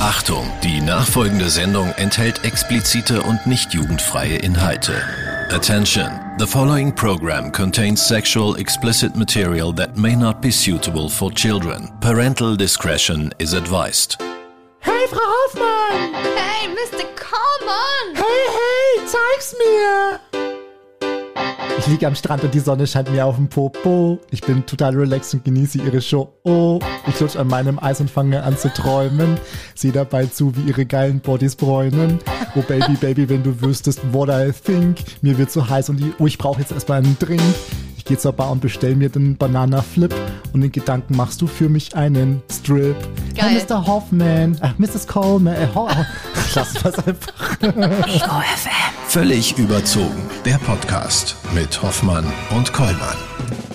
Achtung, die nachfolgende Sendung enthält explizite und nicht jugendfreie Inhalte. Attention, the following program contains sexual explicit material that may not be suitable for children. Parental discretion is advised. Hey, Frau Hoffmann! Hey, Mr. Coleman! Hey, hey, zeig's mir! Ich liege am Strand und die Sonne scheint mir auf dem Popo. Ich bin total relaxed und genieße ihre Show. Oh, ich lutsch an meinem Eis und fange an zu träumen. Sieh dabei zu, wie ihre geilen Bodies bräunen. Oh Baby, Baby, wenn du wüsstest, what I think. Mir wird so heiß und die, oh, ich brauche jetzt erstmal einen Drink. Geh zur Bar und bestell mir den Banana Flip und in Gedanken machst du für mich einen Strip. Geil. Hey, Mr. Hoffman, ach, Mrs. Coleman, äh, Ho lass was einfach. Ego FM. Völlig überzogen. Der Podcast mit Hoffmann und Kollmann.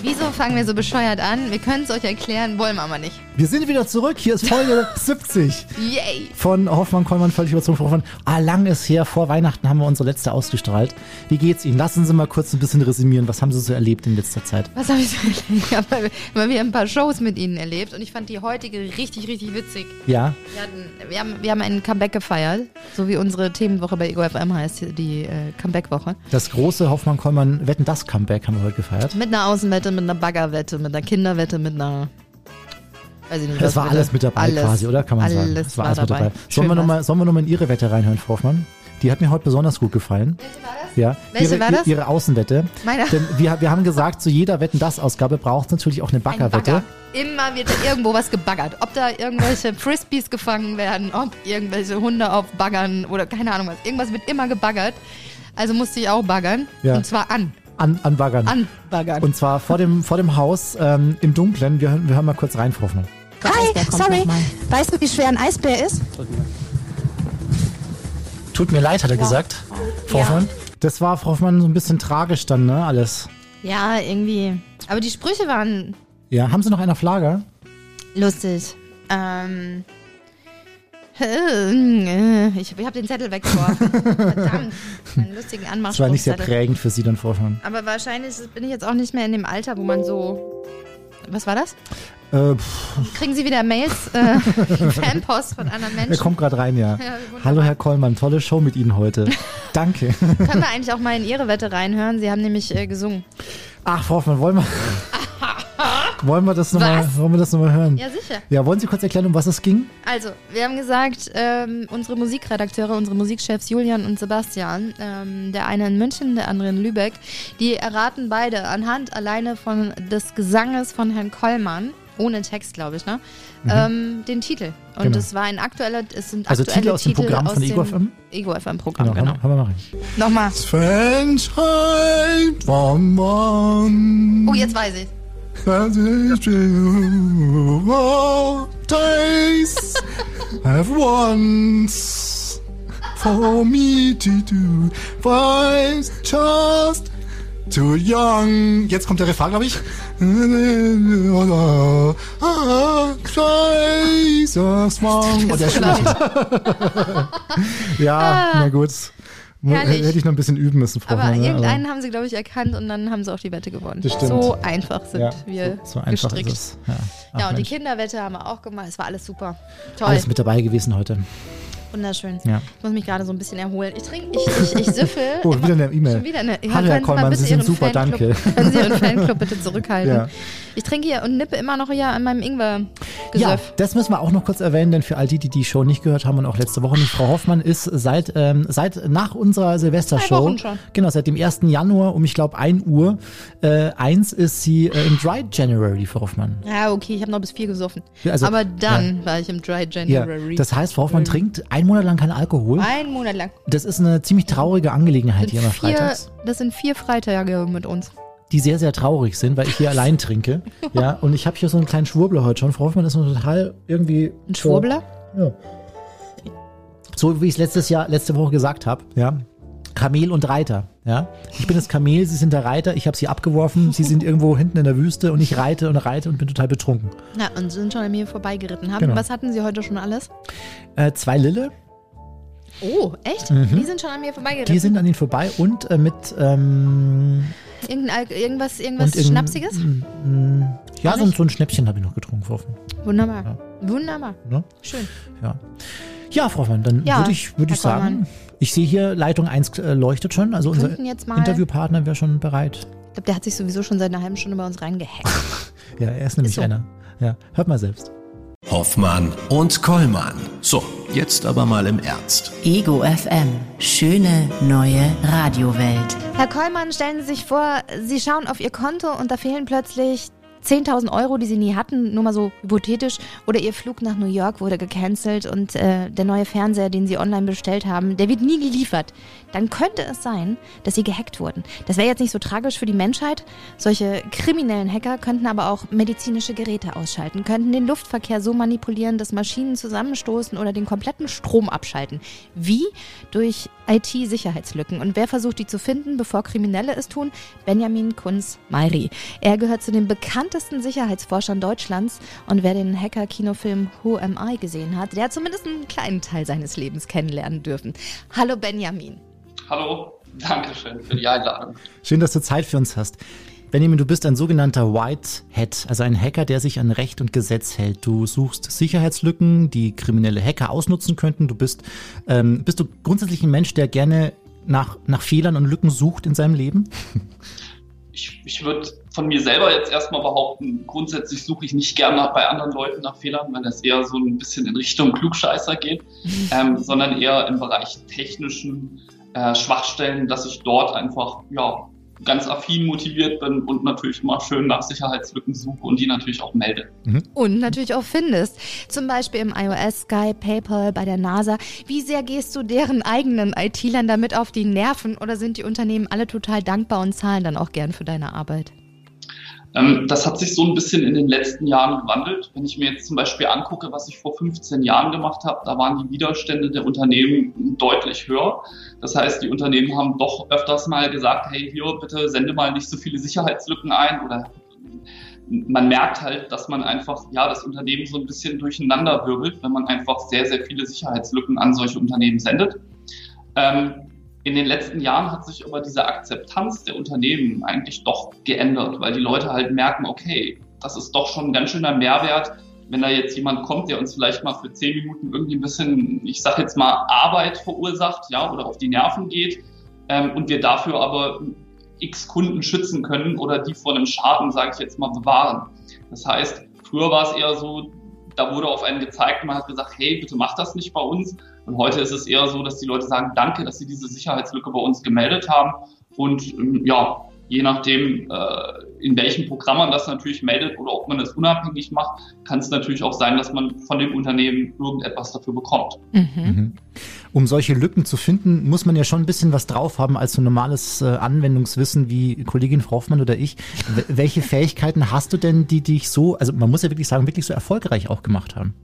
Wieso fangen wir so bescheuert an? Wir können es euch erklären, wollen wir aber nicht. Wir sind wieder zurück. Hier ist Folge 70 Yay! von Hoffmann, Kollmann, völlig überzogen. Hoffmann, ah, lang ist her. Vor Weihnachten haben wir unsere letzte ausgestrahlt. Wie geht's Ihnen? Lassen Sie mal kurz ein bisschen resümieren. Was haben Sie so erlebt in letzter Zeit? Was habe ich so erlebt? Ich habe mal wieder ein paar Shows mit ihnen erlebt und ich fand die heutige richtig, richtig witzig. Ja, Wir, hatten, wir, haben, wir haben einen Comeback gefeiert, so wie unsere Themenwoche bei Ego FM heißt, die äh, Comeback-Woche. das große Hoffmann, Kollmann, Wetten, das Comeback haben wir heute gefeiert. Mit einer Außenwette, mit einer Baggerwette, mit einer Kinderwette, mit einer. Weiß ich nicht, Das war alles mit dabei alles, quasi, oder? Kann man sagen. alles Das war war alles mit dabei. dabei. Sollen wir, noch mal, sollen wir nochmal in Ihre Wette reinhören, Frau Hoffmann? Die hat mir heute besonders gut gefallen. Welche war das? Ja. Welche ihre, war das? Ihre Außenwette. Meine- Denn wir, wir haben gesagt, zu jeder Wetten-das-Ausgabe braucht es natürlich auch eine Ein Baggerwette. Bagger. Immer wird da irgendwo was gebaggert. Ob da irgendwelche Frisbees gefangen werden, ob irgendwelche Hunde auf Baggern oder keine Ahnung was. Irgendwas wird immer gebaggert. Also musste ich auch baggern. Ja. Und zwar an. An, an Baggern. An baggern. Und zwar vor dem, vor dem Haus ähm, im Dunklen. Wir, hören- wir hören mal kurz rein, Frau Hoffmann. Hi, sorry. Weißt du, wie schwer ein Eisbär ist? Tut mir leid, hat er gesagt. Frau Ja. Hoffmann. Das war, Frau Hoffmann, so ein bisschen tragisch dann, ne? Alles. ja, irgendwie. Aber die Sprüche waren Ja, haben Sie noch einen auf Lager? lustig. Ähm. Ich, ich habe den Zettel weggeworfen. Verdammt. Einen lustigen Das war nicht sehr prägend für Sie dann, Frau Hoffmann. Aber wahrscheinlich bin ich jetzt auch nicht mehr in dem Alter, wo man so. Was war das? Äh, Kriegen Sie wieder Mails, äh, Fanpost von anderen er Menschen? kommt gerade rein, ja. Ja. Hallo, Herr Kollmann, tolle Show mit Ihnen heute. Danke. Können wir eigentlich auch mal in Ihre Wette reinhören? Sie haben nämlich äh, gesungen. Ach, Frau Hoffmann, wollen wir, wollen wir das nochmal noch mal hören? Ja, sicher. Ja, wollen Sie kurz erklären, um was es ging? Also, wir haben gesagt, ähm, unsere Musikredakteure, unsere Musikchefs Julian und Sebastian, ähm, der eine in München, der andere in Lübeck, die erraten beide anhand alleine von des Gesanges von Herrn Kollmann, ohne Text, glaube ich, ne? Ähm, den Titel. Und Genau. es war ein aktueller, es sind Also aktuelle Titel aus dem Programm von dem Ego FM? Ego FM Programm, Genau, genau. Haben, wir- haben wir. Nochmal. Mann. Oh, jetzt weiß ich. That is true. All days have once for me to do. Was just too young. Jetzt kommt der Refrain, glaube ich. Oh, der. Ja, na gut. Herrlich. Hätte ich noch ein bisschen üben müssen, Frau Aber ne? irgendeinen haben sie, glaube ich, erkannt und dann haben sie auch die Wette gewonnen. Das stimmt. So einfach sind ja, wir so, so einfach gestrickt. ist es. Ja, Ach, Ja, und die Mensch. Kinderwette haben wir auch gemacht. Es war alles super. Toll. Alles mit dabei gewesen heute. Wunderschön. Ja. Ich muss mich gerade so ein bisschen erholen. Ich trinke, ich, ich, ich süffel. Oh, wieder eine E-Mail. Schon wieder eine. Ja, Hallo, Herr können Sie mal Kollmann, bitte Sie sind Ihren super, Fanclub, danke. Können Sie Ihren Fanclub bitte zurückhalten? Ja. Ich trinke hier und nippe immer noch hier an meinem Ja, Ingwer-Gesöff. das müssen wir auch noch kurz erwähnen, denn für all die, die die Show nicht gehört haben und auch letzte Woche nicht, Frau Hoffmann ist seit, ähm, seit nach unserer Silvestershow, genau, seit dem 1. Januar um, ich glaube, 1 Uhr, äh, eins ist sie äh, im Dry January, Frau Hoffmann. Ja, okay, ich habe noch bis vier gesoffen. Ja, also- Aber dann war ich im Dry Ja, January. das heißt, Frau Hoffmann trinkt einen Monat lang keinen Alkohol. Ein Monat lang. Das ist eine ziemlich traurige Angelegenheit hier immer freitags. das sind vier Freitage mit uns. Die sehr, sehr traurig sind, weil ich hier allein trinke. Ja, und ich habe hier so einen kleinen Schwurbler heute schon. Frau Hoffmann ist total irgendwie. Ein so- Schwurbler? Ja. So wie ich es letztes Jahr, letzte Woche gesagt habe, ja. Kamel und Reiter, ja. Ich bin das Kamel, Sie sind der Reiter, ich habe Sie abgeworfen, Sie sind irgendwo hinten in der Wüste und ich reite und reite und bin total betrunken. Ja, und sind schon an mir vorbeigeritten. Haben, Genau. Was hatten Sie heute schon alles? Äh, zwei Lille, Oh, echt? Die sind schon an mir vorbeigeritten. die sind an Ihnen vorbei und äh, mit ähm, Irgendein, Al- irgendwas irgendwas irgend- Schnapsiges? mm, ja, so, ein- so ein Schnäppchen habe ich noch getrunken, Frau Hoffmann. Wunderbar. Wunderbar. Ne? Schön. Ja. Ja, Frau Hoffmann, dann Ja, würde ich, würd ich sagen, ich sehe hier, Leitung 1 äh, leuchtet schon. Also unser könnten jetzt mal- Interviewpartner wäre schon bereit. Ich glaube, der hat sich sowieso schon seit einer halben Stunde bei uns reingehackt. Ja, er ist nämlich so. einer. Ja, hört mal selbst. Hoffmann und Kollmann. So, jetzt aber mal im Ernst. Ego FM. Schöne neue Radiowelt. Herr Kollmann, stellen Sie sich vor, Sie schauen auf Ihr Konto und da fehlen plötzlich 10.000 Euro, die Sie nie hatten, nur mal so hypothetisch. Oder Ihr Flug nach New York wurde gecancelt und äh, der neue Fernseher, den Sie online bestellt haben, der wird nie geliefert. Dann könnte es sein, dass Sie gehackt wurden. Das wäre jetzt nicht so tragisch für die Menschheit. Solche kriminellen Hacker könnten aber auch medizinische Geräte ausschalten, könnten den Luftverkehr so manipulieren, dass Maschinen zusammenstoßen oder den kompletten Strom abschalten. Wie? Durch IT-Sicherheitslücken. Und wer versucht, die zu finden, bevor Kriminelle es tun? Benjamin Kunz-Meiri. Er gehört zu den bekanntesten Sicherheitsforschern Deutschlands und wer den Hacker-Kinofilm Who Am I gesehen hat, der hat zumindest einen kleinen Teil seines Lebens kennenlernen dürfen. Hallo Benjamin. Hallo, danke schön für die Einladung. Schön, dass du Zeit für uns hast. Benjamin, du bist ein sogenannter White Hat, also ein Hacker, der sich an Recht und Gesetz hält. Du suchst Sicherheitslücken, die kriminelle Hacker ausnutzen könnten. Du bist, ähm, bist du grundsätzlich ein Mensch, der gerne nach, nach Fehlern und Lücken sucht in seinem Leben? Ich, ich würde von mir selber jetzt erstmal behaupten, grundsätzlich suche ich nicht gerne nach, bei anderen Leuten nach Fehlern, weil das eher so ein bisschen in Richtung Klugscheißer geht, ähm, sondern eher im Bereich technischen äh, Schwachstellen, dass ich dort einfach ja, ganz affin motiviert bin und natürlich mal schön nach Sicherheitslücken suche und die natürlich auch melde. Und natürlich auch findest. Zum Beispiel im iOS, Sky, PayPal, bei der NASA. Wie sehr gehst du deren eigenen IT-Lern damit auf die Nerven oder sind die Unternehmen alle total dankbar und zahlen dann auch gern für deine Arbeit? Ähm, das hat sich so ein bisschen in den letzten Jahren gewandelt. Wenn ich mir jetzt zum Beispiel angucke, was ich vor 15 Jahren gemacht habe, da waren die Widerstände der Unternehmen deutlich höher. Das heißt, die Unternehmen haben doch öfters mal gesagt, hey, hier bitte sende mal nicht so viele Sicherheitslücken ein oder man merkt halt, dass man einfach, ja, das Unternehmen so ein bisschen durcheinander wirbelt, wenn man einfach sehr, sehr viele Sicherheitslücken an solche Unternehmen sendet. Ähm, in den letzten Jahren hat sich aber diese Akzeptanz der Unternehmen eigentlich doch geändert, weil die Leute halt merken, okay, das ist doch schon ein ganz schöner Mehrwert, wenn da jetzt jemand kommt, der uns vielleicht mal für zehn Minuten irgendwie ein bisschen, ich sag jetzt mal, Arbeit verursacht, ja, oder auf die Nerven geht, ähm, und wir dafür aber x Kunden schützen können oder die vor einem Schaden, sage ich jetzt mal, bewahren. Das heißt, früher war es eher so, da wurde auf einen gezeigt, man hat gesagt, hey, bitte mach das nicht bei uns. Und heute ist es eher so, dass die Leute sagen, danke, dass sie diese Sicherheitslücke bei uns gemeldet haben. Und ähm, ja, je nachdem, äh, in welchem Programm man das natürlich meldet oder ob man das unabhängig macht, kann es natürlich auch sein, dass man von dem Unternehmen irgendetwas dafür bekommt. Mhm. Um solche Lücken zu finden, muss man ja schon ein bisschen was drauf haben als so normales äh, Anwendungswissen wie Kollegin Frau Hoffmann oder ich. W welche Fähigkeiten hast du denn, die dich so, also man muss ja wirklich sagen, wirklich so erfolgreich auch gemacht haben?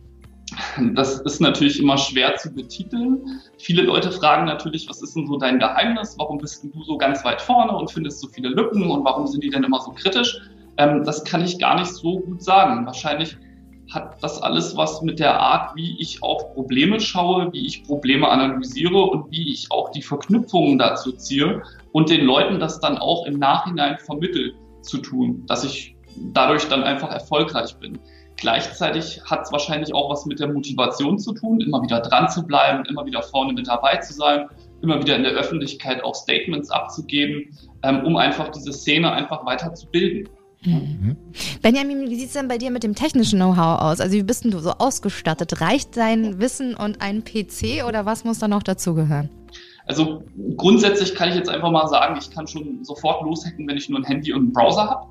Das ist natürlich immer schwer zu betiteln. Viele Leute fragen natürlich, was ist denn so dein Geheimnis? Warum bist du so ganz weit vorne und findest so viele Lücken und warum sind die denn immer so kritisch? Ähm, das kann ich gar nicht so gut sagen. Wahrscheinlich hat das alles was mit der Art, wie ich auf Probleme schaue, wie ich Probleme analysiere und wie ich auch die Verknüpfungen dazu ziehe und den Leuten das dann auch im Nachhinein vermittel zu tun, dass ich dadurch dann einfach erfolgreich bin. Gleichzeitig hat es wahrscheinlich auch was mit der Motivation zu tun, immer wieder dran zu bleiben, immer wieder vorne mit dabei zu sein, immer wieder in der Öffentlichkeit auch Statements abzugeben, ähm, um einfach diese Szene einfach weiter zu bilden. Benjamin, wie sieht es denn bei dir mit dem technischen Know-how aus? Also wie bist denn du so ausgestattet? Reicht dein Wissen und ein PC oder was muss da noch dazugehören? Also grundsätzlich kann ich jetzt einfach mal sagen, ich kann schon sofort loshacken, wenn ich nur ein Handy und einen Browser habe.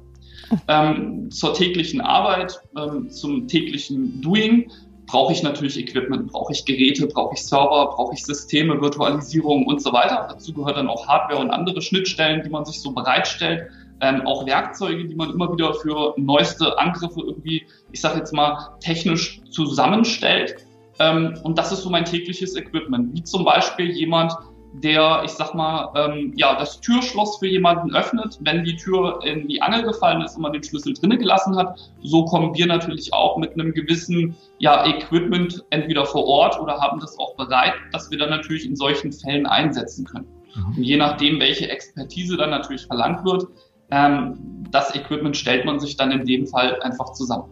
Ähm, zur täglichen Arbeit, ähm, zum täglichen Doing brauche ich natürlich Equipment, brauche ich Geräte, brauche ich Server, brauche ich Systeme, Virtualisierung und so weiter. Dazu gehört dann auch Hardware und andere Schnittstellen, die man sich so bereitstellt. Ähm, auch Werkzeuge, die man immer wieder für neueste Angriffe irgendwie, ich sage jetzt mal, technisch zusammenstellt. Ähm, und das ist so mein tägliches Equipment. Wie zum Beispiel jemand, der, ich sag mal, ähm, ja, das Türschloss für jemanden öffnet, wenn die Tür in die Angel gefallen ist und man den Schlüssel drinnen gelassen hat. So kommen wir natürlich auch mit einem gewissen ja, Equipment entweder vor Ort oder haben das auch bereit, dass wir dann natürlich in solchen Fällen einsetzen können. Und je nachdem, welche Expertise dann natürlich verlangt wird, ähm, das Equipment stellt man sich dann in dem Fall einfach zusammen.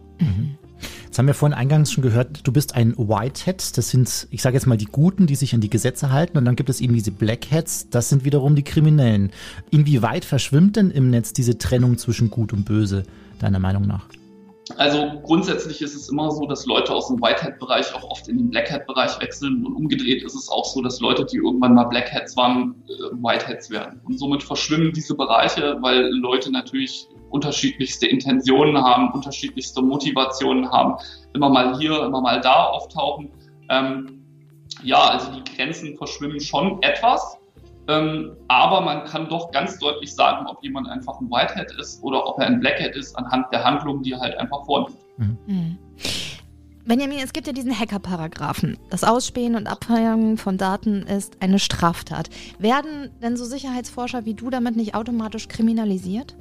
Jetzt haben wir vorhin eingangs schon gehört, du bist ein Whitehead. Das sind, ich sage jetzt mal, die Guten, die sich an die Gesetze halten. Und dann gibt es eben diese Blackheads. Das sind wiederum die Kriminellen. Inwieweit verschwimmt denn im Netz diese Trennung zwischen Gut und Böse, deiner Meinung nach? Also grundsätzlich ist es immer so, dass Leute aus dem Whitehead-Bereich auch oft in den Blackhead-Bereich wechseln und umgedreht ist es auch so, dass Leute, die irgendwann mal Blackheads waren, äh, Whiteheads werden. Und somit verschwimmen diese Bereiche, weil Leute natürlich unterschiedlichste Intentionen haben, unterschiedlichste Motivationen haben, immer mal hier, immer mal da auftauchen. Ähm, ja, also die Grenzen verschwimmen schon etwas, ähm, aber man kann doch ganz deutlich sagen, ob jemand einfach ein Whitehead ist oder ob er ein Blackhead ist, anhand der Handlungen, die er halt einfach vornimmt. Mhm. Mhm. Benjamin, es gibt ja diesen Hacker-Paragraphen. Das Ausspähen und Abfangen von Daten ist eine Straftat. Werden denn so Sicherheitsforscher wie du damit nicht automatisch kriminalisiert?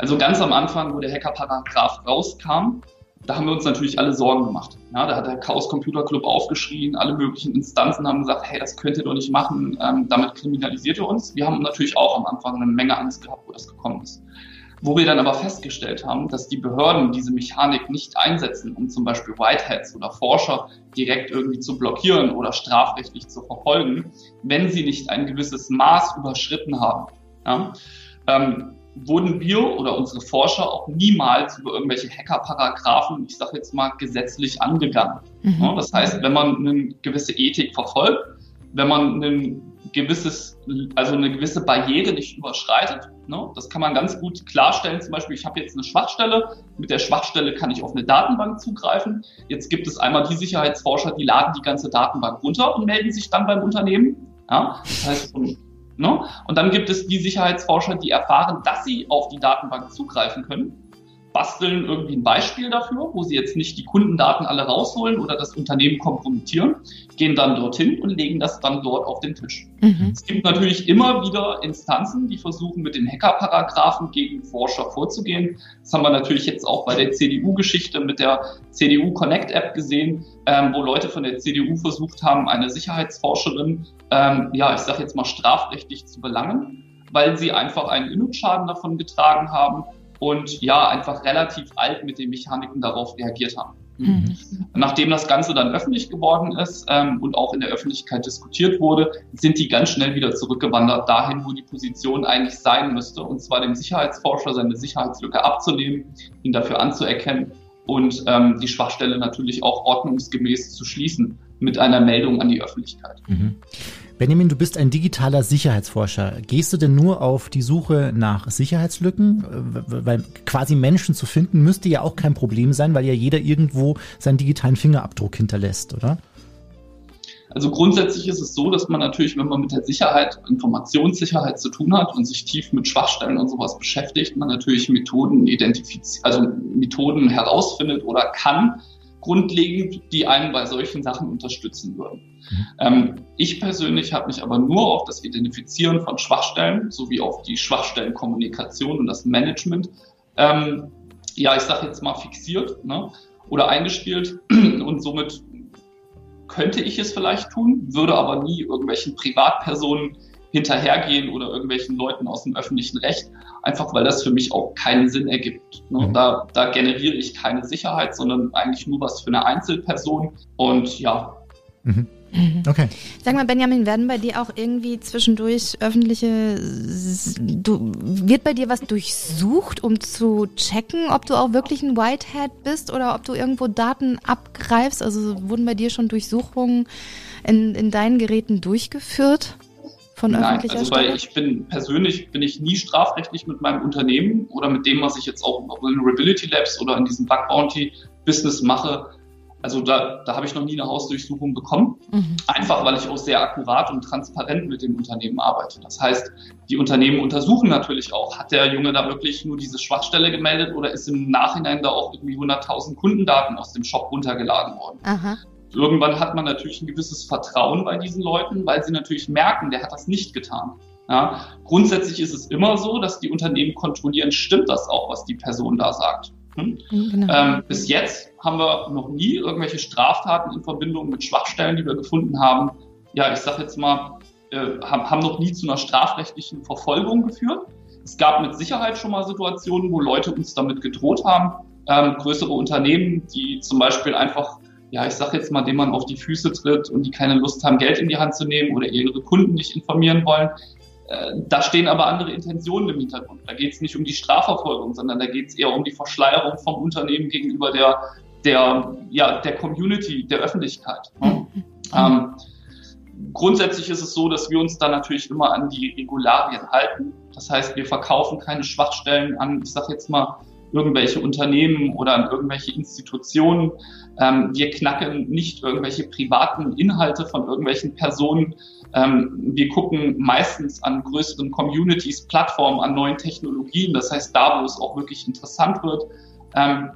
Also ganz am Anfang, wo der Hacker-Paragraph rauskam, da haben wir uns natürlich alle Sorgen gemacht. Ja, da hat der Chaos Computer Club aufgeschrien, alle möglichen Instanzen haben gesagt, hey, das könnt ihr doch nicht machen, ähm, damit kriminalisiert ihr uns. Wir haben natürlich auch am Anfang eine Menge Angst gehabt, wo das gekommen ist. Wo wir dann aber festgestellt haben, dass die Behörden diese Mechanik nicht einsetzen, um zum Beispiel Whiteheads oder Forscher direkt irgendwie zu blockieren oder strafrechtlich zu verfolgen, wenn sie nicht ein gewisses Maß überschritten haben. Ja? Ähm, wurden wir oder unsere Forscher auch niemals über irgendwelche Hacker-Paragraphen, ich sage jetzt mal, gesetzlich angegangen. Mhm. Das heißt, wenn man eine gewisse Ethik verfolgt, wenn man ein gewisses, also eine gewisse Barriere nicht überschreitet, ne, das kann man ganz gut klarstellen. Zum Beispiel, ich habe jetzt eine Schwachstelle, mit der Schwachstelle kann ich auf eine Datenbank zugreifen. Jetzt gibt es einmal die Sicherheitsforscher, die laden die ganze Datenbank runter und melden sich dann beim Unternehmen. Ja, das heißt, Ne? Und dann gibt es die Sicherheitsforscher, die erfahren, dass sie auf die Datenbank zugreifen können, basteln irgendwie ein Beispiel dafür, wo sie jetzt nicht die Kundendaten alle rausholen oder das Unternehmen kompromittieren, gehen dann dorthin und legen das dann dort auf den Tisch. Mhm. Es gibt natürlich immer wieder Instanzen, die versuchen, mit den Hacker-Paragraphen gegen Forscher vorzugehen. Das haben wir natürlich jetzt auch bei der CDU-Geschichte mit der CDU Connect-App gesehen, ähm, wo Leute von der CDU versucht haben, eine Sicherheitsforscherin, ähm, ja, ich sage jetzt mal strafrechtlich zu belangen, weil sie einfach einen Image-Schaden davon getragen haben und ja, einfach relativ alt mit den Mechaniken darauf reagiert haben. Mhm. Nachdem das Ganze dann öffentlich geworden ist ähm, und auch in der Öffentlichkeit diskutiert wurde, sind die ganz schnell wieder zurückgewandert dahin, wo die Position eigentlich sein müsste, und zwar dem Sicherheitsforscher seine Sicherheitslücke abzunehmen, ihn dafür anzuerkennen und ähm, die Schwachstelle natürlich auch ordnungsgemäß zu schließen mit einer Meldung an die Öffentlichkeit. Mhm. Benjamin, du bist ein digitaler Sicherheitsforscher. Gehst du denn nur auf die Suche nach Sicherheitslücken? Weil quasi Menschen zu finden müsste ja auch kein Problem sein, weil ja jeder irgendwo seinen digitalen Fingerabdruck hinterlässt, oder? Also grundsätzlich ist es so, dass man natürlich, wenn man mit der Sicherheit, Informationssicherheit zu tun hat und sich tief mit Schwachstellen und sowas beschäftigt, man natürlich Methoden identifiziert, also Methoden herausfindet oder kann, grundlegend, die einen bei solchen Sachen unterstützen würden. Mhm. Ähm, ich persönlich habe mich aber nur auf das Identifizieren von Schwachstellen sowie auf die Schwachstellenkommunikation und das Management, ähm, ja, ich sage jetzt mal fixiert ne, oder eingespielt und somit könnte ich es vielleicht tun, würde aber nie irgendwelchen Privatpersonen hinterhergehen oder irgendwelchen Leuten aus dem öffentlichen Recht, einfach weil das für mich auch keinen Sinn ergibt. Ne? Mhm. Da, da generiere ich keine Sicherheit, sondern eigentlich nur was für eine Einzelperson. Und ja. Mhm. mhm. Okay. Sag mal, Benjamin, werden bei dir auch irgendwie zwischendurch öffentliche, du, wird bei dir was durchsucht, um zu checken, ob du auch wirklich ein Whitehead bist oder ob du irgendwo Daten abgreifst? Also wurden bei dir schon Durchsuchungen in, in deinen Geräten durchgeführt? Von Nein, öffentlicher also Stelle? Weil ich bin persönlich bin ich nie strafrechtlich mit meinem Unternehmen oder mit dem, was ich jetzt auch in Vulnerability Labs oder in diesem Bug Bounty Business mache. Also da, da habe ich noch nie eine Hausdurchsuchung bekommen. Mhm. Einfach weil ich auch sehr akkurat und transparent mit dem Unternehmen arbeite. Das heißt, die Unternehmen untersuchen natürlich auch, hat der Junge da wirklich nur diese Schwachstelle gemeldet oder ist im Nachhinein da auch irgendwie 100.000 Kundendaten aus dem Shop runtergeladen worden. Aha. Irgendwann hat man natürlich ein gewisses Vertrauen bei diesen Leuten, weil sie natürlich merken, der hat das nicht getan. Ja, grundsätzlich ist es immer so, dass die Unternehmen kontrollieren, stimmt das auch, was die Person da sagt. Hm? Genau. Ähm, bis jetzt haben wir noch nie irgendwelche Straftaten in Verbindung mit Schwachstellen, die wir gefunden haben. Ja, ich sage jetzt mal, äh, haben, haben noch nie zu einer strafrechtlichen Verfolgung geführt. Es gab mit Sicherheit schon mal Situationen, wo Leute uns damit gedroht haben, ähm, größere Unternehmen, die zum Beispiel einfach, ja, ich sage jetzt mal, dem man auf die Füße tritt und die keine Lust haben, Geld in die Hand zu nehmen oder ihre Kunden nicht informieren wollen. Äh, da stehen aber andere Intentionen im Hintergrund. Da geht es nicht um die Strafverfolgung, sondern da geht es eher um die Verschleierung vom Unternehmen gegenüber der, der, ja, der Community, der Öffentlichkeit. Mhm. Ähm, grundsätzlich ist es so, dass wir uns da natürlich immer an die Regularien halten. Das heißt, wir verkaufen keine Schwachstellen an, ich sage jetzt mal, irgendwelche Unternehmen oder an irgendwelche Institutionen. Ähm, wir knacken nicht irgendwelche privaten Inhalte von irgendwelchen Personen. Ähm, wir gucken meistens an größeren Communities, Plattformen, an neuen Technologien. Das heißt, da, wo es auch wirklich interessant wird, ähm,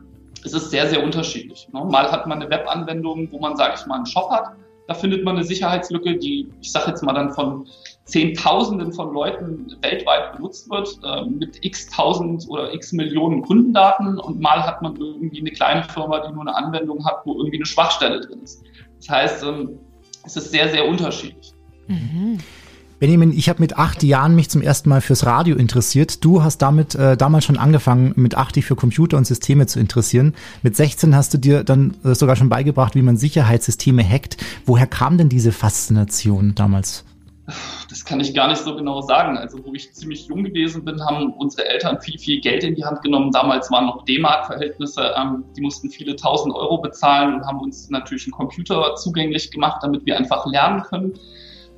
es ist sehr, sehr unterschiedlich. Ne? Mal hat man eine Webanwendung, wo man, sage ich mal, einen Shop hat. Da findet man eine Sicherheitslücke, die, ich sage jetzt mal dann von Zehntausenden von Leuten weltweit benutzt wird, äh, mit x tausend oder x Millionen Kundendaten. Und mal hat man irgendwie eine kleine Firma, die nur eine Anwendung hat, wo irgendwie eine Schwachstelle drin ist. Das heißt, ähm, es ist sehr, sehr unterschiedlich. Mhm. Benjamin, ich habe mit acht Jahren mich zum ersten Mal fürs Radio interessiert. Du hast damit äh, damals schon angefangen, mit acht dich für Computer und Systeme zu interessieren. Mit 16 hast du dir dann äh, sogar schon beigebracht, wie man Sicherheitssysteme hackt. Woher kam denn diese Faszination damals? Das kann ich gar nicht so genau sagen. Also, wo ich ziemlich jung gewesen bin, haben unsere Eltern viel, viel Geld in die Hand genommen. Damals waren noch D-Mark-Verhältnisse. Ähm, die mussten viele tausend Euro bezahlen und haben uns natürlich einen Computer zugänglich gemacht, damit wir einfach lernen können.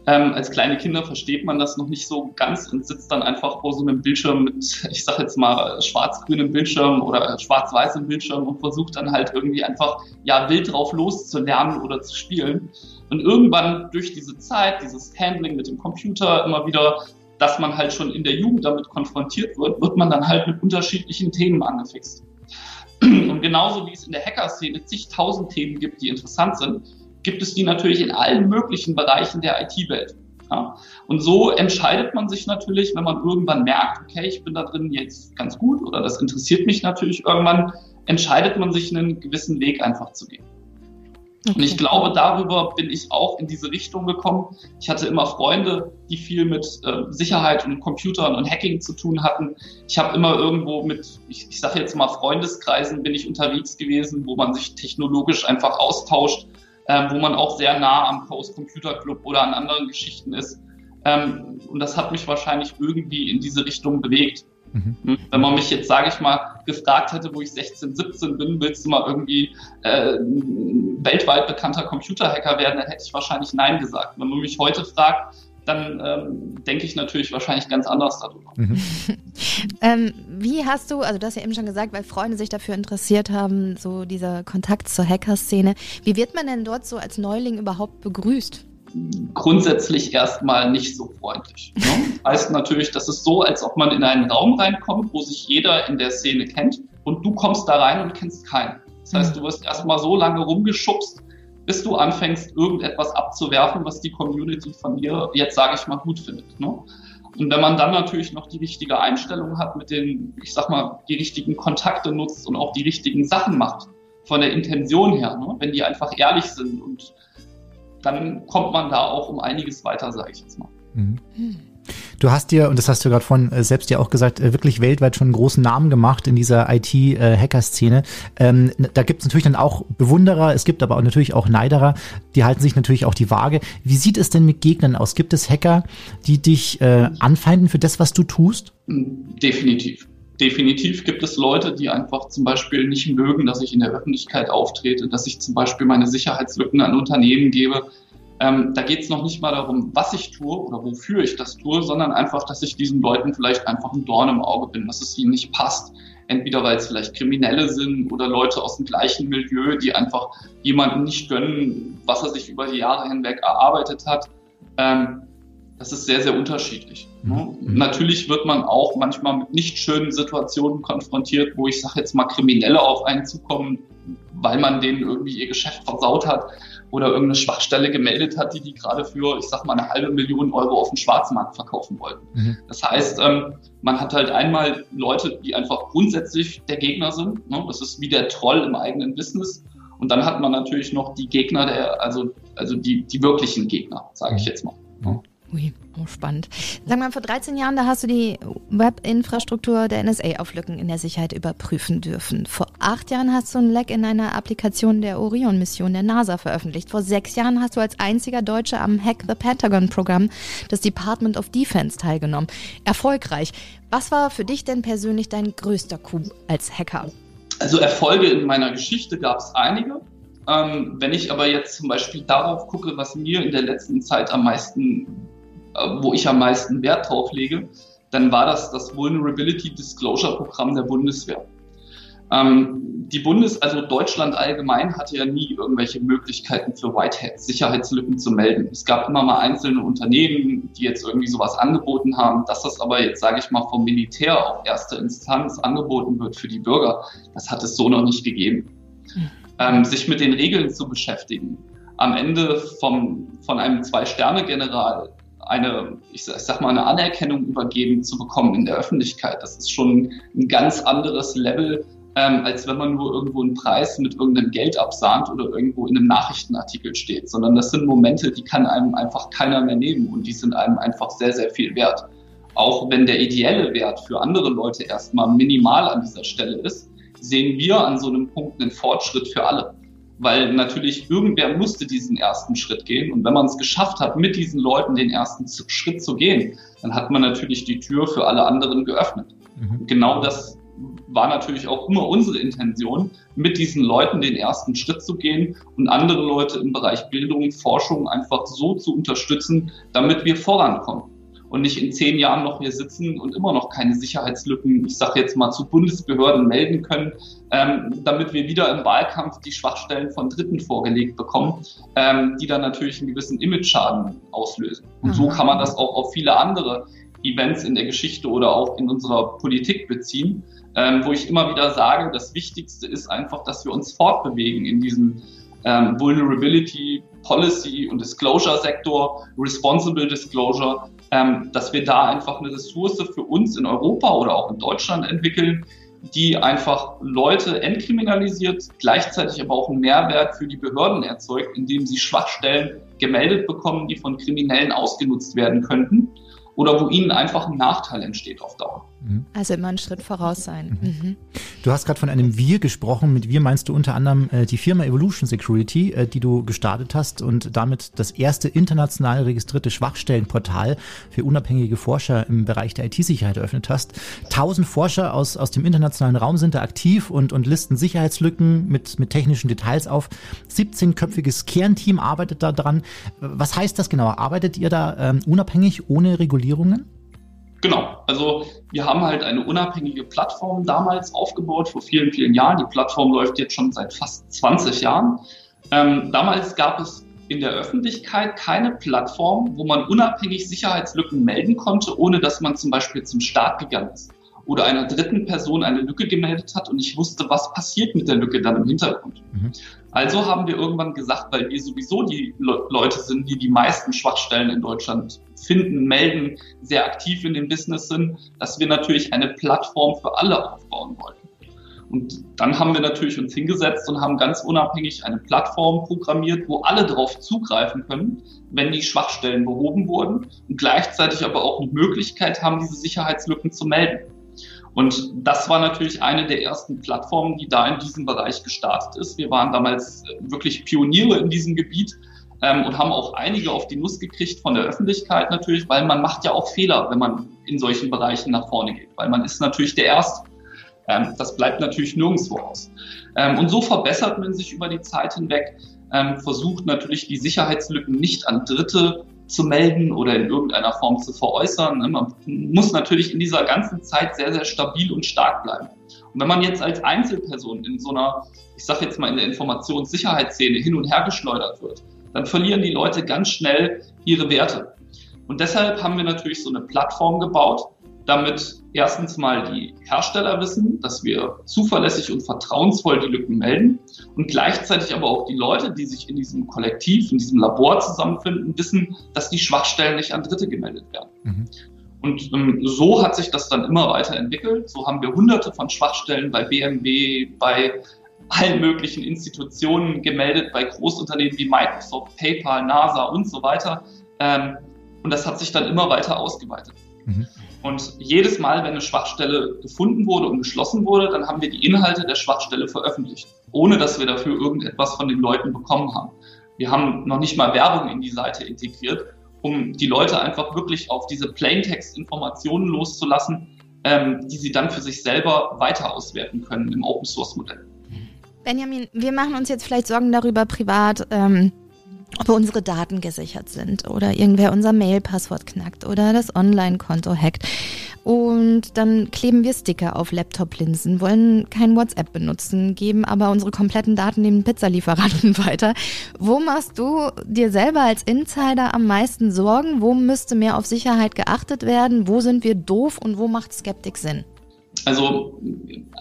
Ähm, als kleine Kinder versteht man das noch nicht so ganz und sitzt dann einfach vor so einem Bildschirm mit, ich sag jetzt mal, schwarz-grünem Bildschirm oder schwarz-weißem Bildschirm und versucht dann halt irgendwie einfach, ja, wild drauf loszulernen oder zu spielen. Und irgendwann durch diese Zeit, dieses Handling mit dem Computer immer wieder, dass man halt schon in der Jugend damit konfrontiert wird, wird man dann halt mit unterschiedlichen Themen angefixt. Und genauso wie es in der Hacker-Szene zigtausend Themen gibt, die interessant sind, gibt es die natürlich in allen möglichen Bereichen der IT-Welt. Ja. Und so entscheidet man sich natürlich, wenn man irgendwann merkt, okay, ich bin da drin jetzt ganz gut oder das interessiert mich natürlich irgendwann, entscheidet man sich einen gewissen Weg einfach zu gehen. Und ich glaube, darüber bin ich auch in diese Richtung gekommen. Ich hatte immer Freunde, die viel mit äh, Sicherheit und Computern und Hacking zu tun hatten. Ich habe immer irgendwo mit, ich, ich sage jetzt mal Freundeskreisen, bin ich unterwegs gewesen, wo man sich technologisch einfach austauscht ähm, wo man auch sehr nah am Chaos Computer Club oder an anderen Geschichten ist. Ähm, und das hat mich wahrscheinlich irgendwie in diese Richtung bewegt. Mhm. Hm? Wenn man mich jetzt, sage ich mal, gefragt hätte, wo ich 16, 17 bin, willst du mal irgendwie äh, weltweit bekannter Computerhacker werden, dann hätte ich wahrscheinlich Nein gesagt. Wenn man mich heute fragt, dann ähm, denke ich natürlich wahrscheinlich ganz anders darüber. Mhm. ähm, wie hast du, also du hast ja eben schon gesagt, weil Freunde sich dafür interessiert haben, so dieser Kontakt zur Hacker-Szene, wie wird man denn dort so als Neuling überhaupt begrüßt? Grundsätzlich erstmal nicht so freundlich. Ne? heißt natürlich, das ist so, als ob man in einen Raum reinkommt, wo sich jeder in der Szene kennt und du kommst da rein und kennst keinen. Das heißt, du wirst erstmal so lange rumgeschubst, bis du anfängst, irgendetwas abzuwerfen, was die Community von dir jetzt, sage ich mal, gut findet. Ne? Und wenn man dann natürlich noch die richtige Einstellung hat, mit den, ich sag mal, die richtigen Kontakte nutzt und auch die richtigen Sachen macht, von der Intention her, ne? wenn die einfach ehrlich sind und dann kommt man da auch um einiges weiter, sage ich jetzt mal. Mhm. Hm. Du hast dir, und das hast du gerade von äh, selbst ja auch gesagt, äh, wirklich weltweit schon einen großen Namen gemacht in dieser IT-Hacker-Szene. Ähm, da gibt es natürlich dann auch Bewunderer, es gibt aber auch natürlich auch Neiderer, die halten sich natürlich auch die Waage. Wie sieht es denn mit Gegnern aus? Gibt es Hacker, die dich äh, anfeinden für das, was du tust? Definitiv. Definitiv gibt es Leute, die einfach zum Beispiel nicht mögen, dass ich in der Öffentlichkeit auftrete, dass ich zum Beispiel meine Sicherheitslücken an Unternehmen gebe, ähm, da geht es noch nicht mal darum, was ich tue oder wofür ich das tue, sondern einfach, dass ich diesen Leuten vielleicht einfach ein Dorn im Auge bin, dass es ihnen nicht passt. Entweder weil es vielleicht Kriminelle sind oder Leute aus dem gleichen Milieu, die einfach jemanden nicht gönnen, was er sich über die Jahre hinweg erarbeitet hat. Ähm, das ist sehr, sehr unterschiedlich. Ne? Mhm. Natürlich wird man auch manchmal mit nicht schönen Situationen konfrontiert, wo ich sage jetzt mal Kriminelle auf einen zukommen, weil man denen irgendwie ihr Geschäft versaut hat oder irgendeine Schwachstelle gemeldet hat, die die gerade für, ich sag mal, eine halbe Million Euro auf dem Schwarzmarkt verkaufen wollten. Mhm. Das heißt, ähm, man hat halt einmal Leute, die einfach grundsätzlich der Gegner sind. Ne? Das ist wie der Troll im eigenen Business. Und dann hat man natürlich noch die Gegner, der, also, also die, die wirklichen Gegner, sage ich mhm. jetzt mal. Ne? Ui, oh, spannend. Sag mal, vor 13 Jahren, da hast du die Webinfrastruktur der NSA auf Lücken in der Sicherheit überprüfen dürfen. Vor acht Jahren hast du ein Leck in einer Applikation der Orion-Mission der NASA veröffentlicht. Vor sechs Jahren hast du als einziger Deutscher am Hack the Pentagon-Programm des Department of Defense teilgenommen. Erfolgreich. Was war für dich denn persönlich dein größter Coup als Hacker? Also Erfolge in meiner Geschichte gab es einige. Ähm, wenn ich aber jetzt zum Beispiel darauf gucke, was mir in der letzten Zeit am meisten wo ich am meisten Wert drauf lege, dann war das das Vulnerability Disclosure Programm der Bundeswehr. Ähm, die Bundes-, also Deutschland allgemein hatte ja nie irgendwelche Möglichkeiten für Whiteheads, Sicherheitslücken zu melden. Es gab immer mal einzelne Unternehmen, die jetzt irgendwie sowas angeboten haben. Dass das aber jetzt, sage ich mal, vom Militär auf erste Instanz angeboten wird für die Bürger, das hat es so noch nicht gegeben. Hm. Ähm, sich mit den Regeln zu beschäftigen, am Ende vom, von einem Zwei-Sterne-General eine, ich sag mal, eine Anerkennung übergeben zu bekommen in der Öffentlichkeit. Das ist schon ein ganz anderes Level, ähm, als wenn man nur irgendwo einen Preis mit irgendeinem Geld absahnt oder irgendwo in einem Nachrichtenartikel steht, sondern das sind Momente, die kann einem einfach keiner mehr nehmen und die sind einem einfach sehr, sehr viel wert. Auch wenn der ideelle Wert für andere Leute erstmal minimal an dieser Stelle ist, sehen wir an so einem Punkt einen Fortschritt für alle weil natürlich irgendwer musste diesen ersten Schritt gehen. Und wenn man es geschafft hat, mit diesen Leuten den ersten Schritt zu gehen, dann hat man natürlich die Tür für alle anderen geöffnet. Mhm. Genau das war natürlich auch immer unsere Intention, mit diesen Leuten den ersten Schritt zu gehen und andere Leute im Bereich Bildung, Forschung einfach so zu unterstützen, damit wir vorankommen und nicht in zehn Jahren noch hier sitzen und immer noch keine Sicherheitslücken, ich sage jetzt mal, zu Bundesbehörden melden können, ähm, damit wir wieder im Wahlkampf die Schwachstellen von Dritten vorgelegt bekommen, ähm, die dann natürlich einen gewissen Image-Schaden auslösen. Und so kann man das auch auf viele andere Events in der Geschichte oder auch in unserer Politik beziehen, ähm, wo ich immer wieder sage, das Wichtigste ist einfach, dass wir uns fortbewegen in diesem ähm, Vulnerability Policy und Disclosure Sektor, Responsible Disclosure, ähm, dass wir da einfach eine Ressource für uns in Europa oder auch in Deutschland entwickeln, die einfach Leute entkriminalisiert, gleichzeitig aber auch einen Mehrwert für die Behörden erzeugt, indem sie Schwachstellen gemeldet bekommen, die von Kriminellen ausgenutzt werden könnten oder wo ihnen einfach ein Nachteil entsteht auf Dauer. Mhm. Also immer einen Schritt voraus sein. Mhm. Mhm. Du hast gerade von einem Wir gesprochen. Mit Wir meinst du unter anderem äh, die Firma Evolution Security, äh, die du gestartet hast und damit das erste international registrierte Schwachstellenportal für unabhängige Forscher im Bereich der IT-Sicherheit eröffnet hast. Tausend Forscher aus, aus dem internationalen Raum sind da aktiv und, und listen Sicherheitslücken mit, mit technischen Details auf. 17-köpfiges Kernteam arbeitet da dran. Was heißt das genau? Arbeitet ihr da ähm, unabhängig ohne Regulierung? Regulierungen? Genau, also wir haben halt eine unabhängige Plattform damals aufgebaut, vor vielen, vielen Jahren. Die Plattform läuft jetzt schon seit fast 20 Jahren. Ähm, damals gab es in der Öffentlichkeit keine Plattform, wo man unabhängig Sicherheitslücken melden konnte, ohne dass man zum Beispiel zum Staat gegangen ist oder einer dritten Person eine Lücke gemeldet hat und ich wusste, was passiert mit der Lücke dann im Hintergrund. Mhm. Also haben wir irgendwann gesagt, weil wir sowieso die Le Leute sind, die die meisten Schwachstellen in Deutschland finden, melden, sehr aktiv in dem Business sind, dass wir natürlich eine Plattform für alle aufbauen wollten. Und dann haben wir natürlich uns hingesetzt und haben ganz unabhängig eine Plattform programmiert, wo alle darauf zugreifen können, wenn die Schwachstellen behoben wurden und gleichzeitig aber auch eine Möglichkeit haben, diese Sicherheitslücken zu melden. Und das war natürlich eine der ersten Plattformen, die da in diesem Bereich gestartet ist. Wir waren damals äh, wirklich Pioniere in diesem Gebiet ähm, und haben auch einige auf die Nuss gekriegt von der Öffentlichkeit natürlich, weil man macht ja auch Fehler, wenn man in solchen Bereichen nach vorne geht, weil man ist natürlich der Erste. Ähm, das bleibt natürlich nirgendwo aus. Ähm, und so verbessert man sich über die Zeit hinweg, ähm, versucht natürlich die Sicherheitslücken nicht an Dritte zu melden oder in irgendeiner Form zu veräußern. Ne? Man muss natürlich in dieser ganzen Zeit sehr, sehr stabil und stark bleiben. Und wenn man jetzt als Einzelperson in so einer, ich sage jetzt mal in der Informationssicherheitsszene hin und her geschleudert wird, dann verlieren die Leute ganz schnell ihre Werte. Und deshalb haben wir natürlich so eine Plattform gebaut, damit erstens mal die Hersteller wissen, dass wir zuverlässig und vertrauensvoll die Lücken melden und gleichzeitig aber auch die Leute, die sich in diesem Kollektiv, in diesem Labor zusammenfinden, wissen, dass die Schwachstellen nicht an Dritte gemeldet werden. Mhm. Und ähm, so hat sich das dann immer weiterentwickelt. So haben wir hunderte von Schwachstellen bei BMW, bei allen möglichen Institutionen gemeldet, bei Großunternehmen wie Microsoft, PayPal, NASA und so weiter. Ähm, Und das hat sich dann immer weiter ausgeweitet. Mhm. Und jedes Mal, wenn eine Schwachstelle gefunden wurde und geschlossen wurde, dann haben wir die Inhalte der Schwachstelle veröffentlicht, ohne dass wir dafür irgendetwas von den Leuten bekommen haben. Wir haben noch nicht mal Werbung in die Seite integriert, um die Leute einfach wirklich auf diese Plaintext-Informationen loszulassen, ähm, die sie dann für sich selber weiter auswerten können im Open-Source-Modell. Benjamin, wir machen uns jetzt vielleicht Sorgen darüber privat, ähm, ob unsere Daten gesichert sind oder irgendwer unser Mail-Passwort knackt oder das Online-Konto hackt. Und dann kleben wir Sticker auf Laptop-Linsen, wollen kein WhatsApp benutzen, geben aber unsere kompletten Daten den Pizzalieferanten weiter. Wo machst du dir selber als Insider am meisten Sorgen? Wo müsste mehr auf Sicherheit geachtet werden? Wo sind wir doof und wo macht Skeptik Sinn? Also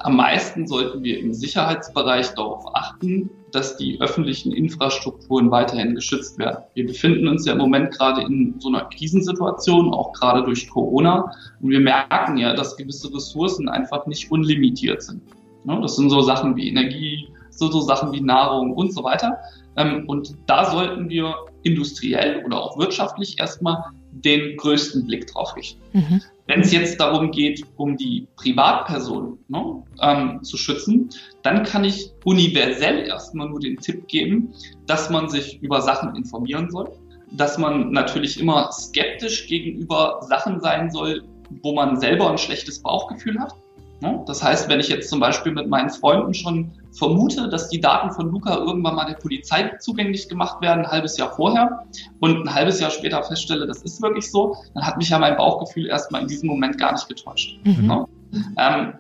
am meisten sollten wir im Sicherheitsbereich darauf achten, dass die öffentlichen Infrastrukturen weiterhin geschützt werden. Wir befinden uns ja im Moment gerade in so einer Krisensituation, auch gerade durch Corona. Und wir merken ja, dass gewisse Ressourcen einfach nicht unlimitiert sind. Das sind so Sachen wie Energie, so, so Sachen wie Nahrung und so weiter. Ähm, und da sollten wir industriell oder auch wirtschaftlich erstmal den größten Blick drauf richten. Mhm. Wenn es jetzt darum geht, um die Privatperson ne, ähm, zu schützen, dann kann ich universell erstmal nur den Tipp geben, dass man sich über Sachen informieren soll, dass man natürlich immer skeptisch gegenüber Sachen sein soll, wo man selber ein schlechtes Bauchgefühl hat. Ne? Das heißt, wenn ich jetzt zum Beispiel mit meinen Freunden schon vermute, dass die Daten von Luca irgendwann mal der Polizei zugänglich gemacht werden, ein halbes Jahr vorher, und ein halbes Jahr später feststelle, das ist wirklich so, dann hat mich ja mein Bauchgefühl erstmal in diesem Moment gar nicht getäuscht. Mhm. Ne? Ähm,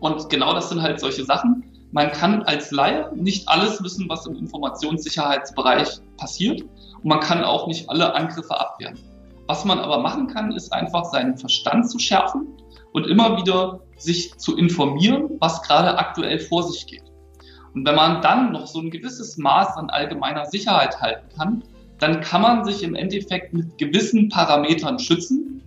und genau das sind halt solche Sachen. Man kann als Laie nicht alles wissen, was im Informationssicherheitsbereich passiert. Und man kann auch nicht alle Angriffe abwehren. Was man aber machen kann, ist einfach seinen Verstand zu schärfen und immer wieder sich zu informieren, was gerade aktuell vor sich geht. Und wenn man dann noch so ein gewisses Maß an allgemeiner Sicherheit halten kann, dann kann man sich im Endeffekt mit gewissen Parametern schützen.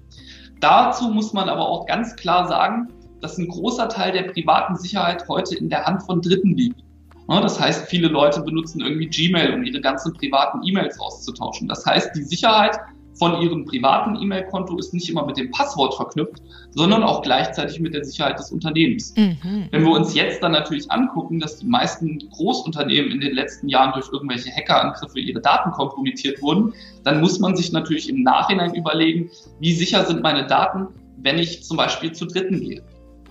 Dazu muss man aber auch ganz klar sagen, dass ein großer Teil der privaten Sicherheit heute in der Hand von Dritten liegt. Das heißt, viele Leute benutzen irgendwie Gmail, um ihre ganzen privaten E-Mails auszutauschen. Das heißt, die Sicherheit von Ihrem privaten E-Mail-Konto ist nicht immer mit dem Passwort verknüpft, sondern auch gleichzeitig mit der Sicherheit des Unternehmens. Mhm. Wenn wir uns jetzt dann natürlich angucken, dass die meisten Großunternehmen in den letzten Jahren durch irgendwelche Hackerangriffe ihre Daten kompromittiert wurden, dann muss man sich natürlich im Nachhinein überlegen, wie sicher sind meine Daten, wenn ich zum Beispiel zu Dritten gehe.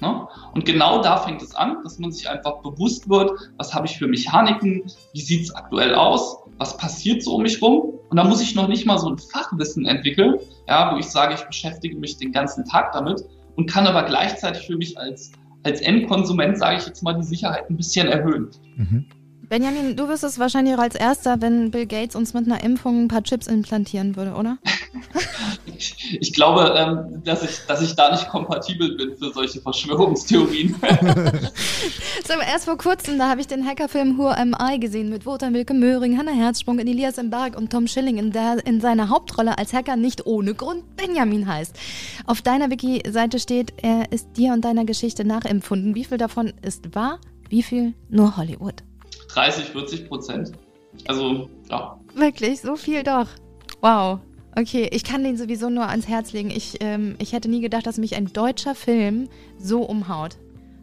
Ne? Und genau da fängt es an, dass man sich einfach bewusst wird, was habe ich für Mechaniken, wie sieht es aktuell aus, was passiert so um mich rum. Und da muss ich noch nicht mal so ein Fachwissen entwickeln, ja, wo ich sage, ich beschäftige mich den ganzen Tag damit und kann aber gleichzeitig für mich als, als Endkonsument, sage ich jetzt mal, die Sicherheit ein bisschen erhöhen. Mhm. Benjamin, du wirst es wahrscheinlich auch als erster, wenn Bill Gates uns mit einer Impfung ein paar Chips implantieren würde, oder? ich, glaube, ähm, dass, ich, dass ich da nicht kompatibel bin für solche Verschwörungstheorien. so, erst vor kurzem, da habe ich den Hackerfilm Who Am I gesehen mit Wotan Wilke Möhring, Hannah Herzsprung, Elias Mbarek und Tom Schilling, in der in seiner Hauptrolle als Hacker nicht ohne Grund Benjamin heißt. Auf deiner Wiki-Seite steht, er ist dir und deiner Geschichte nachempfunden. Wie viel davon ist wahr? Wie viel nur Hollywood? 30, 40 Prozent. Also, ja. Wirklich, so viel doch. Wow. Okay, ich kann den sowieso nur ans Herz legen. Ich, ähm, ich hätte nie gedacht, dass mich ein deutscher Film so umhaut.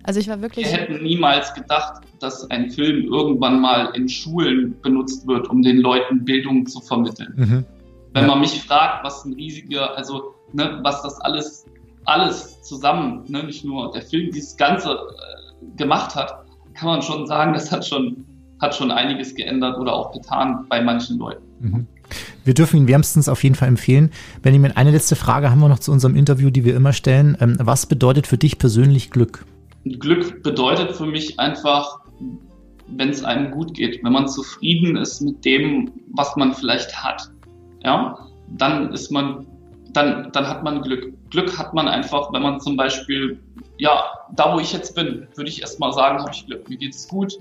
Also ich war wirklich. Wir hätten niemals gedacht, dass ein Film irgendwann mal in Schulen benutzt wird, um den Leuten Bildung zu vermitteln. Mhm. Wenn ja. man mich fragt, was ein riesiger, also ne, was das alles, alles zusammen, ne, nicht nur der Film, dieses Ganze äh, gemacht hat, kann man schon sagen, das hat schon hat schon einiges geändert oder auch getan bei manchen Leuten. Mhm. Wir dürfen ihn wärmstens auf jeden Fall empfehlen. Benjamin, eine letzte Frage haben wir noch zu unserem Interview, die wir immer stellen. Ähm, was bedeutet für dich persönlich Glück? Glück bedeutet für mich einfach, wenn es einem gut geht, wenn man zufrieden ist mit dem, was man vielleicht hat. Ja, dann ist man, dann, dann hat man Glück. Glück hat man einfach, wenn man zum Beispiel, ja, da wo ich jetzt bin, würde ich erstmal sagen, habe ich Glück. Mir geht es gut,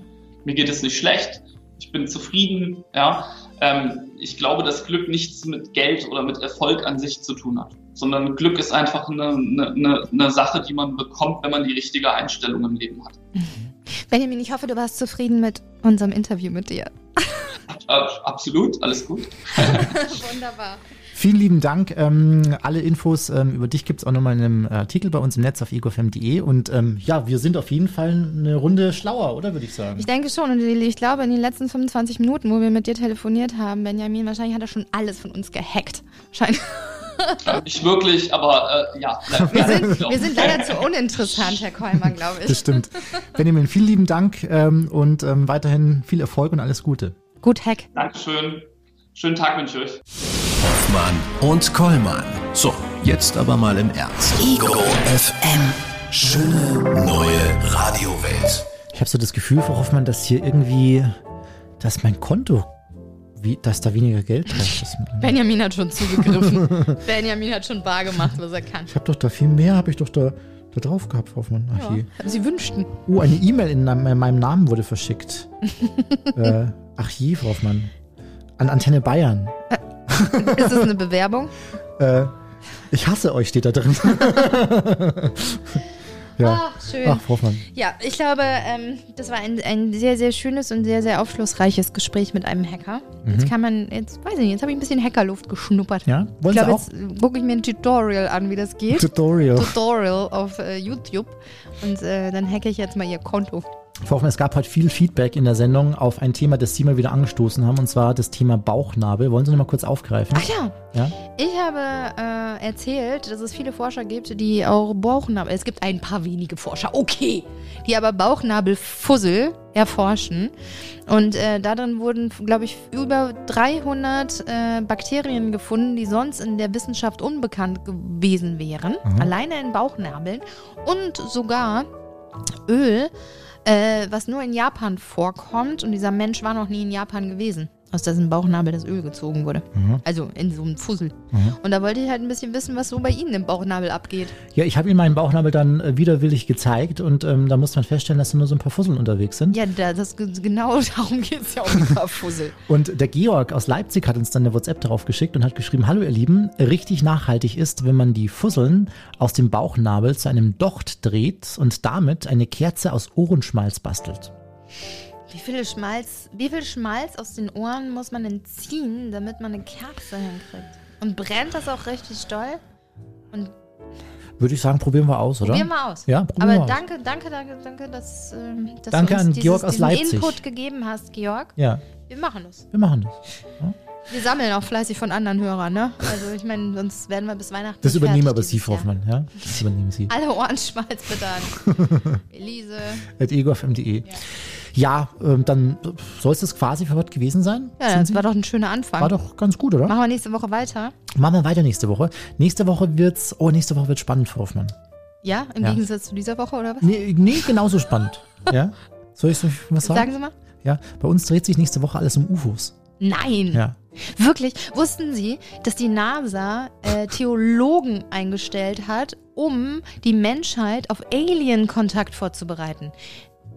mir geht es nicht schlecht, ich bin zufrieden, ja. Ähm, ich glaube, dass Glück nichts mit Geld oder mit Erfolg an sich zu tun hat, sondern Glück ist einfach eine, eine, eine Sache, die man bekommt, wenn man die richtige Einstellung im Leben hat. Benjamin, ich hoffe, du warst zufrieden mit unserem Interview mit dir. Absolut, alles gut. Wunderbar. Vielen lieben Dank. Ähm, alle Infos ähm, über dich gibt's auch nochmal in einem Artikel bei uns im Netz auf egofm.de. Und ähm, ja, wir sind auf jeden Fall eine Runde schlauer, oder würde ich sagen? Ich denke schon. Und ich glaube, in den letzten 25 Minuten, wo wir mit dir telefoniert haben, Benjamin, wahrscheinlich hat er schon alles von uns gehackt. Scheint. Nicht wirklich, aber äh, ja. Wir sind, wir sind leider zu uninteressant, Herr Kollmann, glaube ich. Das stimmt. Benjamin, vielen lieben Dank ähm, und ähm, weiterhin viel Erfolg und alles Gute. Gut, Hack. Dankeschön. Schönen Tag wünsche ich euch. Hoffmann und Kollmann. So, jetzt aber mal im Ernst. Ego FM. Schöne neue Radiowelt. Ich habe so das Gefühl, Frau Hoffmann, dass hier irgendwie, dass mein Konto, wie, dass da weniger Geld drauf ist. Benjamin hat schon zugegriffen. Benjamin hat schon bar gemacht, was er kann. Ich habe doch da viel mehr, habe ich doch da, da drauf gehabt, Frau Hoffmann. Ach, hier. Sie wünschten. Oh, eine E-Mail in, in meinem Namen wurde verschickt. äh, ach je, Frau Hoffmann. An Antenne Bayern. Ist das eine Bewerbung? Äh, ich hasse euch, steht da drin. ja. Ach, schön. Ach, Frau Hoffmann. Ja, ich glaube, ähm, das war ein, ein sehr, sehr schönes und sehr, sehr aufschlussreiches Gespräch mit einem Hacker. Jetzt kann man, jetzt weiß ich nicht, jetzt habe ich ein bisschen Hackerluft geschnuppert. Mhm. Ja, wollen ich glaube, jetzt gucke ich mir ein Tutorial an, wie das geht. Tutorial. Tutorial auf äh, YouTube und äh, dann hacke ich jetzt mal ihr Konto. Frau Hoffmann, es gab heute viel Feedback in der Sendung auf ein Thema, das Sie mal wieder angestoßen haben, und zwar das Thema Bauchnabel. Wollen Sie noch mal kurz aufgreifen? Ach ja, Ja? ich habe äh, erzählt, dass es viele Forscher gibt, die auch Bauchnabel, es gibt ein paar wenige Forscher, okay, die aber Bauchnabelfussel erforschen. Und äh, darin wurden, glaube ich, über 300 äh, Bakterien gefunden, die sonst in der Wissenschaft unbekannt gewesen wären, alleine in Bauchnabeln. Und sogar Öl, äh, was nur in Japan vorkommt. Und dieser Mensch war noch nie in Japan gewesen, aus dessen Bauchnabel das Öl gezogen wurde. Also in so einem Fussel. Und da wollte ich halt ein bisschen wissen, was so bei Ihnen im Bauchnabel abgeht. Ja, ich habe Ihnen meinen Bauchnabel dann äh, widerwillig gezeigt und ähm, da muss man feststellen, dass da nur so ein paar Fusseln unterwegs sind. Ja, da, das, genau darum geht es ja um ein paar Fussel. Und der Georg aus Leipzig hat uns dann eine WhatsApp darauf geschickt und hat geschrieben, hallo ihr Lieben, richtig nachhaltig ist, wenn man die Fusseln aus dem Bauchnabel zu einem Docht dreht und damit eine Kerze aus Ohrenschmalz bastelt. Wie viel Schmalz, wie viel Schmalz aus den Ohren muss man denn ziehen, damit man eine Kerze hinkriegt? Und brennt das auch richtig doll? Und Würde ich sagen, probieren wir aus, oder? probieren wir aus. Ja, probieren Aber wir aus. danke, danke, danke, danke, dass, ähm, dass Danke du uns an dieses, Georg aus Leipzig. Input gegeben hast, Georg. Ja, Wir machen das. wir machen das. Wir sammeln auch fleißig von anderen Hörern, ne? Also ich meine, sonst werden wir bis Weihnachten. Das übernehmen aber Sie, Frau. Hoffmann, ja? Das übernehmen Sie. Alle Ohrenschmalz bitte an. Elise. At egofm.de. Ja, ähm, dann soll es das quasi für heute gewesen sein? Ja, Sind das Sie? war doch ein schöner Anfang. War doch ganz gut, oder? Machen wir nächste Woche weiter. Machen wir weiter nächste Woche. Nächste Woche wird's, oh, nächste Woche wird spannend, Frau Hoffmann. Ja, im Ja. Gegensatz zu dieser Woche oder was? Nee, nee genauso spannend. ja? Soll ich euch was sagen? Sagen Sie mal. Ja, bei uns dreht sich nächste Woche alles um UFOs. Nein. Ja. Wirklich. Wussten Sie, dass die NASA äh, Theologen eingestellt hat, um die Menschheit auf Alien-Kontakt vorzubereiten?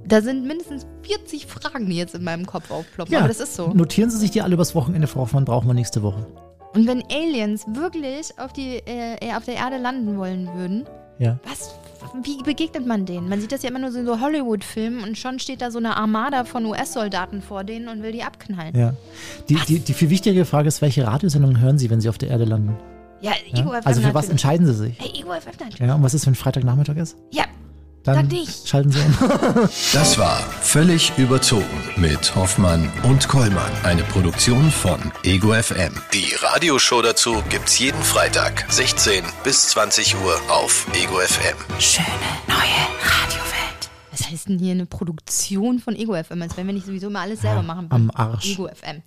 Da sind mindestens 40 Fragen, die jetzt in meinem Kopf aufploppen. ja. Aber das ist so. Notieren Sie sich die alle übers Wochenende, Frau Hoffmann, brauchen wir nächste Woche. Und wenn Aliens wirklich auf, die, äh, auf der Erde landen wollen würden, Ja. was, wie begegnet man denen? Man sieht das ja immer nur so in so Hollywood-Filmen und schon steht da so eine Armada von US-Soldaten vor denen und will die abknallen. Ja. Die, die, die viel wichtigere Frage ist, welche Radiosendungen hören Sie, wenn Sie auf der Erde landen? Ja, Ja? Ego Also für was entscheiden Sie sich? Ego FM natürlich. Ja, und was ist, wenn Freitagnachmittag ist? Ja, Dann nicht. schalten Sie um. Das war Völlig überzogen mit Hoffmann und Kollmann. Eine Produktion von Ego FM. Die Radioshow dazu gibt's jeden Freitag, 16 bis 20 Uhr auf Ego FM. Schöne neue Radiowelt. was heißt denn hier eine Produktion von Ego FM? Als wenn wir nicht sowieso immer alles selber machen. am Arsch. Ego FM.